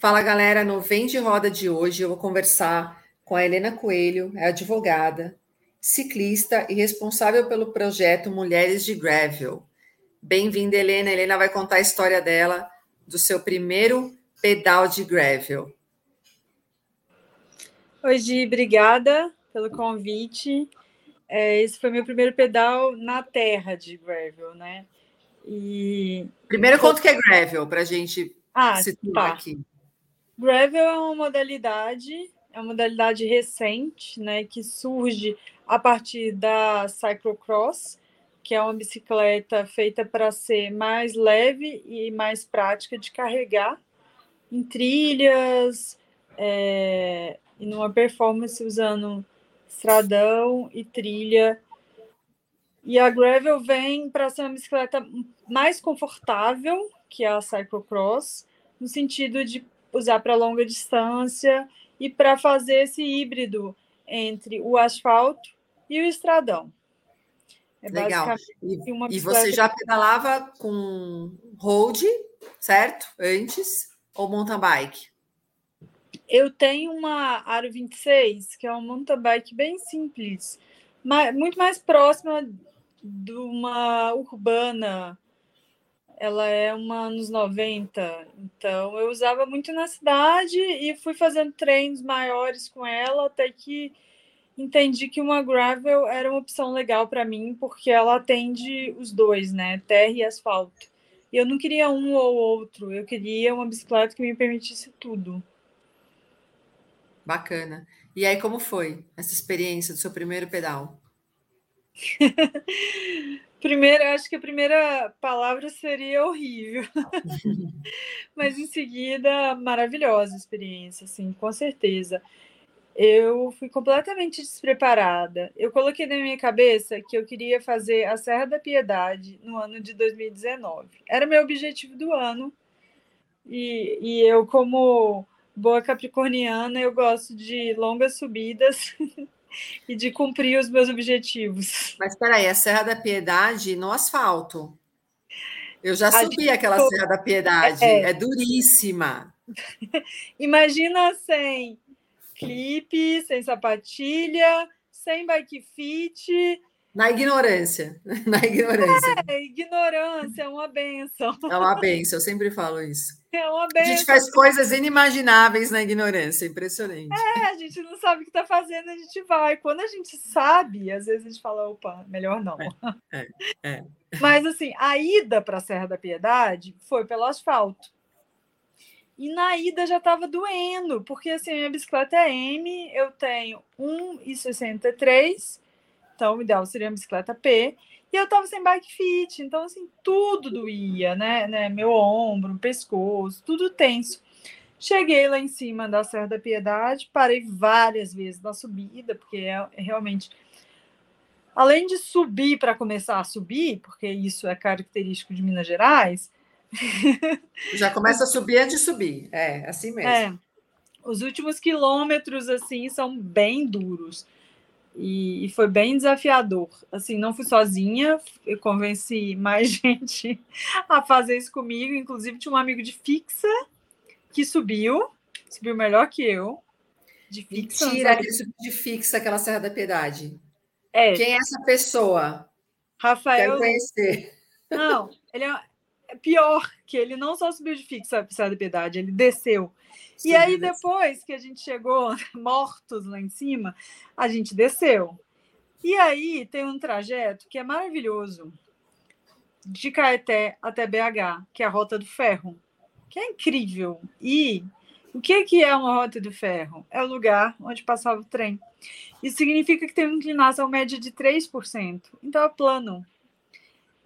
Fala galera, no Vem de Roda de hoje eu vou conversar com a Helena Coelho, é advogada, ciclista e responsável pelo projeto Mulheres de Gravel. Bem-vinda, Helena. Helena vai contar a história dela, do seu primeiro pedal de gravel. Oi, Gi, obrigada pelo convite. É, esse foi meu primeiro pedal na terra de gravel, né? E primeiro conto que é gravel para a gente ah, situar tá. aqui. Gravel é uma modalidade, é uma modalidade recente, né, que surge a partir da cyclocross, que é uma bicicleta feita para ser mais leve e mais prática de carregar em trilhas é, e numa performance usando estradão e trilha. E a gravel vem para ser uma bicicleta mais confortável que a cyclocross, no sentido de usar para longa distância e para fazer esse híbrido entre o asfalto e o estradão. É Legal. E, e, você já pedalava com road, certo? Antes, ou mountain bike? Eu tenho uma Aro 26, que é uma mountain bike bem simples, mas muito mais próxima de uma urbana ela é uma anos 90, então eu usava muito na cidade e fui fazendo treinos maiores com ela até que entendi que uma gravel era uma opção legal para mim, porque ela atende os dois, né? Terra e asfalto. E eu não queria um ou outro, eu queria uma bicicleta que me permitisse tudo. Bacana. E aí, como foi essa experiência do seu primeiro pedal? Primeiro, acho que a primeira palavra seria horrível. Mas em seguida, maravilhosa experiência, assim, com certeza. Eu fui completamente despreparada. Eu coloquei na minha cabeça que eu queria fazer a Serra da Piedade no ano de 2019. Era meu objetivo do ano. E, e eu, como boa capricorniana, eu gosto de longas subidas e de cumprir os meus objetivos. Mas espera aí, a Serra da Piedade no asfalto. Eu já subi aquela Serra da Piedade, é, é duríssima. Imagina sem clipe, sem sapatilha, sem bike fit. Na ignorância. Na ignorância. É, ignorância é uma benção. É uma benção, eu sempre falo isso. É uma benção. A gente faz coisas inimagináveis na ignorância, impressionante. É, a gente não sabe o que está fazendo, a gente vai. Quando a gente sabe, às vezes a gente fala, opa, melhor não. É, é, é. Mas assim, a ida para a Serra da Piedade foi pelo asfalto. E na ida já estava doendo, porque assim, a minha bicicleta é M, eu tenho 1,63, então o ideal seria a bicicleta P, e eu tava sem bike fit, então assim, tudo doía, né? né? Meu ombro, pescoço, tudo tenso. Cheguei lá em cima da Serra da Piedade, parei várias vezes na subida, porque é, é realmente além de subir para começar a subir, porque isso é característico de Minas Gerais, já começa a subir antes de subir, é assim mesmo. É, os últimos quilômetros assim são bem duros. E, e, foi bem desafiador. Assim, não fui sozinha, eu convenci mais gente a fazer isso comigo. Inclusive, tinha um amigo de fixa que subiu, subiu melhor que eu. De fixa. Mentira, aquele de fixa, aquela Serra da Piedade. É. Quem é essa pessoa? Rafael. Quero conhecer. Não, ele é pior que ele não só subiu de fixa a Piedade, ele desceu. Sim, e aí, depois que a gente chegou mortos lá em cima, a gente desceu. E aí tem um trajeto que é maravilhoso, de Caeté até BH, que é a Rota do Ferro, que é incrível. E o que, que é uma Rota do Ferro? É o lugar onde passava o trem. Isso significa que tem uma inclinação média de 3%. Então é plano.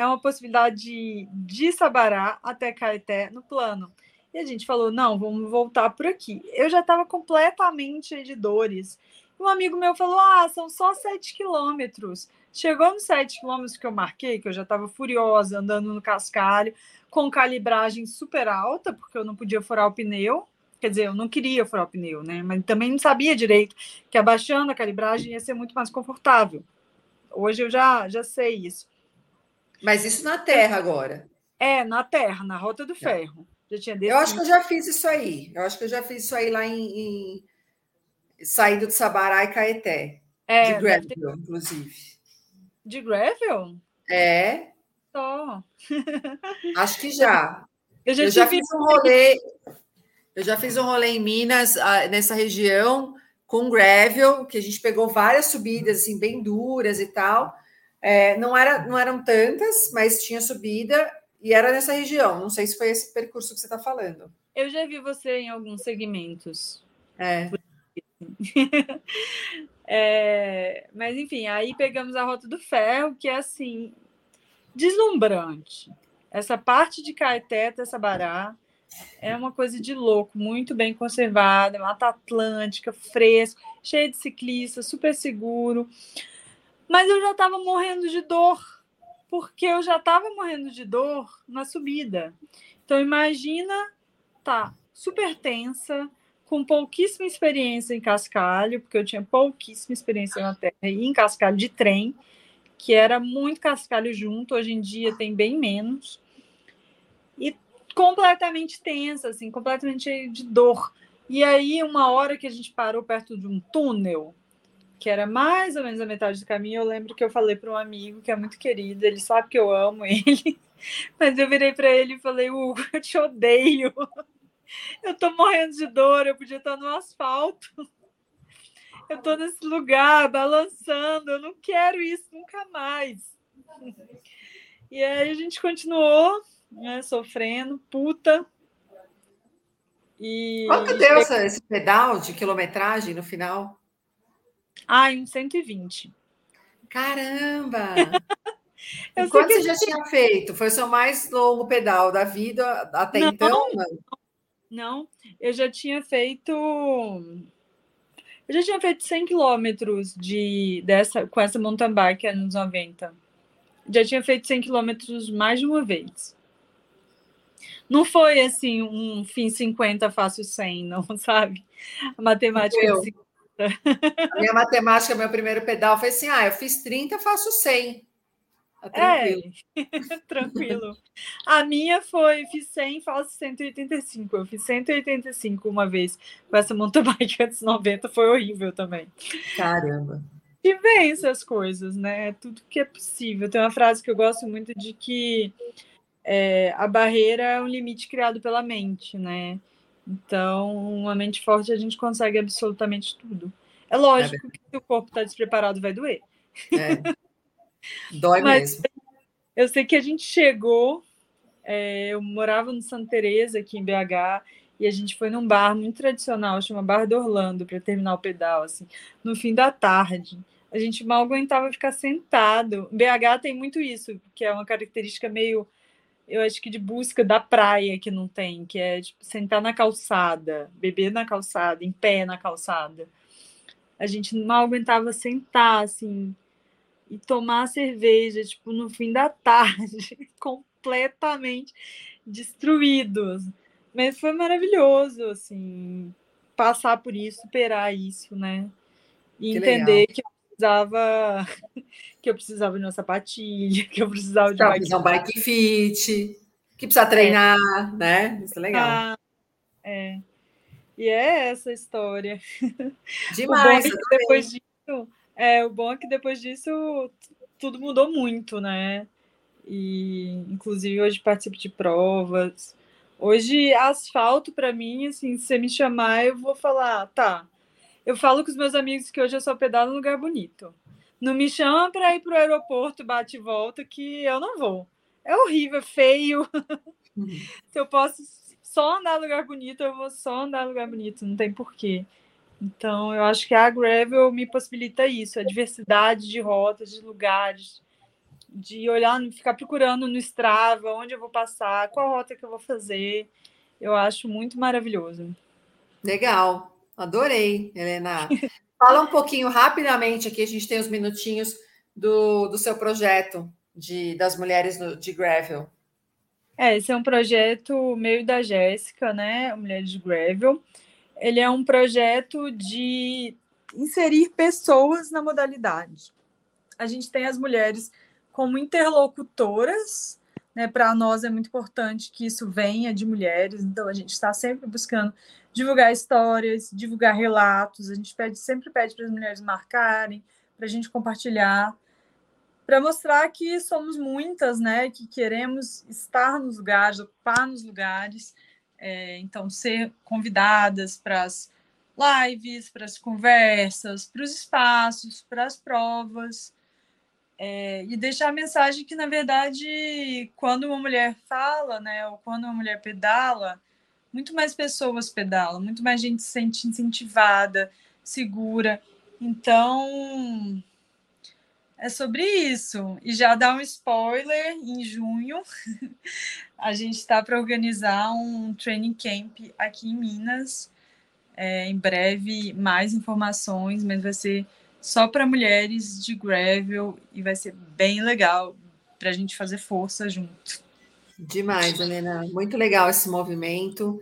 É uma possibilidade de, Sabará até Caeté no plano. E a gente falou: não, vamos voltar por aqui. Eu já estava completamente de dores. Um amigo meu falou: ah, são só 7 quilômetros. Chegou nos 7 quilômetros que eu marquei, que eu já estava furiosa, andando no cascalho, com calibragem super alta, porque eu não podia furar o pneu. Quer dizer, eu não queria furar o pneu, né? Mas também não sabia direito que abaixando a calibragem ia ser muito mais confortável. Hoje eu já, já sei isso. Mas isso na terra agora. É, na terra, na Rota do tá. Ferro. Já tinha. Eu acho que eu já fiz isso aí. Eu acho que eu já fiz isso aí lá em, em... saindo de Sabará e Caeté. É, de gravel, ter... inclusive. De gravel? É. Só. Acho que já. Eu já, eu já fiz um rolê. Eu já fiz um rolê em Minas, ah, nessa região, com gravel, que a gente pegou várias subidas assim, bem duras e tal. É, não, era, não eram tantas, mas tinha subida e era nessa região. Não sei se foi esse percurso que você está falando. Eu já vi você em alguns segmentos. É. é. Mas enfim, aí pegamos a Rota do Ferro, que é assim deslumbrante. Essa parte de Caeté, Sabará, é uma coisa de louco, muito bem conservada, Mata Atlântica, fresco, cheio de ciclistas, super seguro. Mas eu já estava morrendo de dor, porque eu já estava morrendo de dor na subida. Então imagina, tá super tensa, com pouquíssima experiência em cascalho, porque eu tinha pouquíssima experiência na terra e em cascalho de trem, que era muito cascalho junto, hoje em dia tem bem menos. E completamente tensa, assim, completamente de dor. E aí, uma hora que a gente parou perto de um túnel, que era mais ou menos a metade do caminho, eu lembro que eu falei para um amigo que é muito querido, ele sabe que eu amo ele, mas eu virei para ele e falei: Hugo, eu te odeio. Eu tô morrendo de dor, eu podia estar no asfalto. Eu tô nesse lugar balançando, eu não quero isso nunca mais. E aí a gente continuou, né, sofrendo, puta. E... Quanto deu esse pedal de quilometragem no final? Ah, em 120. Caramba! Eu quanto você já tinha feito? Foi o seu mais longo pedal da vida até não, então? Não? não, eu já tinha feito. Eu já tinha feito 100 quilômetros de, dessa, com essa mountain bike anos 90. Já tinha feito 100 quilômetros mais de uma vez. Não foi assim um fim 50, fácil 100, não, sabe? A matemática eu. A minha matemática, meu primeiro pedal foi assim: ah, eu fiz 30, faço 100. Tá tranquilo. É, tranquilo. A minha foi, fiz 100, faço 185. Eu fiz 185 uma vez com essa mountain bike antes 90, foi horrível também. Caramba. E vem essas coisas, né? Tudo que é possível. Tem uma frase que eu gosto muito de que é, a barreira é um limite criado pela mente, né? Então, uma mente forte a gente consegue absolutamente tudo. É lógico é que se o corpo está despreparado, vai doer. É. Dói Mas mesmo. Eu sei que a gente chegou, é, eu morava no Santa Teresa aqui em BH, e a gente foi num bar muito tradicional, chama Bar do Orlando, para terminar o pedal, assim, no fim da tarde. A gente mal aguentava ficar sentado. BH tem muito isso, que é uma característica meio eu acho que de busca da praia que não tem, que é tipo, sentar na calçada, beber na calçada, em pé na calçada. A gente mal aguentava sentar, assim, e tomar cerveja, tipo, no fim da tarde, completamente destruídos. Mas foi maravilhoso, assim, passar por isso, superar isso, né? E que entender legal. que precisava que eu precisava de uma sapatilha, que eu precisava de bike, um bike fit, que precisa treinar, é. né? Isso é legal. Ah, é. E é essa história. Demais. O bom é que depois disso, é, o bom é que depois disso tudo mudou muito, né? E inclusive hoje participo de provas. Hoje asfalto para mim, assim, se você me chamar, eu vou falar, tá. Eu falo com os meus amigos que hoje eu só pedalo num lugar bonito. Não me chama para ir para o aeroporto, bate e volta, que eu não vou. É horrível, é feio. Uhum. Se eu posso só andar em lugar bonito, eu vou só andar em lugar bonito, não tem porquê. Então, eu acho que a Gravel me possibilita isso, a diversidade de rotas, de lugares, de olhar, ficar procurando no Strava onde eu vou passar, qual rota que eu vou fazer. Eu acho muito maravilhoso. Legal, adorei, Helena. Fala um pouquinho rapidamente aqui, a gente tem os minutinhos do, do seu projeto de, das mulheres no, de Gravel. É, esse é um projeto meio da Jéssica, né? Mulheres de Gravel. Ele é um projeto de inserir pessoas na modalidade. A gente tem as mulheres como interlocutoras, Né? Para nós é muito importante que isso venha de mulheres, então a gente está sempre buscando divulgar histórias, divulgar relatos. A gente pede, sempre pede para as mulheres marcarem, para a gente compartilhar, para mostrar que somos muitas, né? Que queremos estar nos lugares, ocupar nos lugares. É, então, ser convidadas para as lives, para as conversas, para os espaços, para as provas. É, e deixar a mensagem que, na verdade, quando uma mulher fala, né, ou quando uma mulher pedala, muito mais pessoas pedalam, muito mais gente se sente incentivada, segura. Então, é sobre isso. E já dá um spoiler: em junho, a gente está para organizar um training camp aqui em Minas. É, em breve, mais informações, mas vai ser só para mulheres de gravel e vai ser bem legal para a gente fazer força junto. Demais, Helena. Muito legal esse movimento.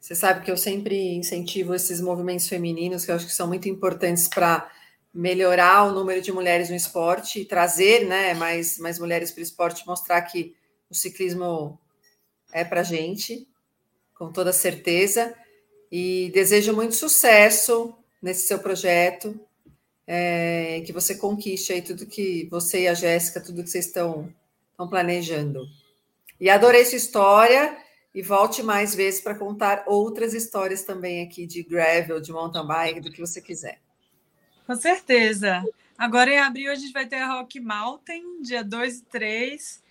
Você sabe que eu sempre incentivo esses movimentos femininos, que eu acho que são muito importantes para melhorar o número de mulheres no esporte e trazer né, mais, mais mulheres para o esporte, mostrar que o ciclismo é para gente, com toda certeza. E desejo muito sucesso nesse seu projeto, é, que você conquiste aí tudo que você e a Jéssica, tudo que vocês estão, estão planejando. E adorei sua história e volte mais vezes para contar outras histórias também aqui de gravel, de mountain bike, do que você quiser. Com certeza. Agora em abril a gente vai ter a Rock Mountain, dia 2 e 3.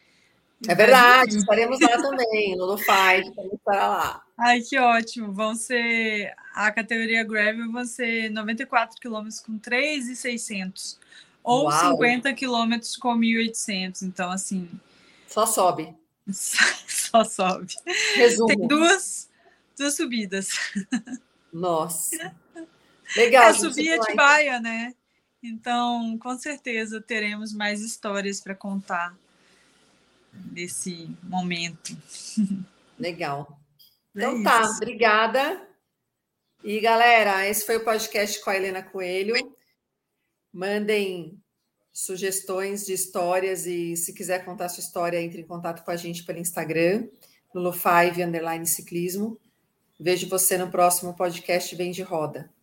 É verdade, estaremos lá também, no Five, estará lá. Ai, que ótimo. Vão ser a categoria gravel vão ser 94 quilômetros com 3,600 ou Uau. 50 quilômetros com 1.800. Então, assim. Só sobe. Só sobe. Resumo. Tem duas, duas subidas. Nossa. Legal. É subir Atibaia, né? Então, com certeza teremos mais histórias para contar desse momento. Legal. É então é tá, obrigada. E galera, esse foi o podcast com a Helena Coelho. Mandem sugestões de histórias e se quiser contar sua história, entre em contato com a gente pelo Instagram, no Lo5 Underline Ciclismo. Vejo você no próximo podcast Vem de Roda.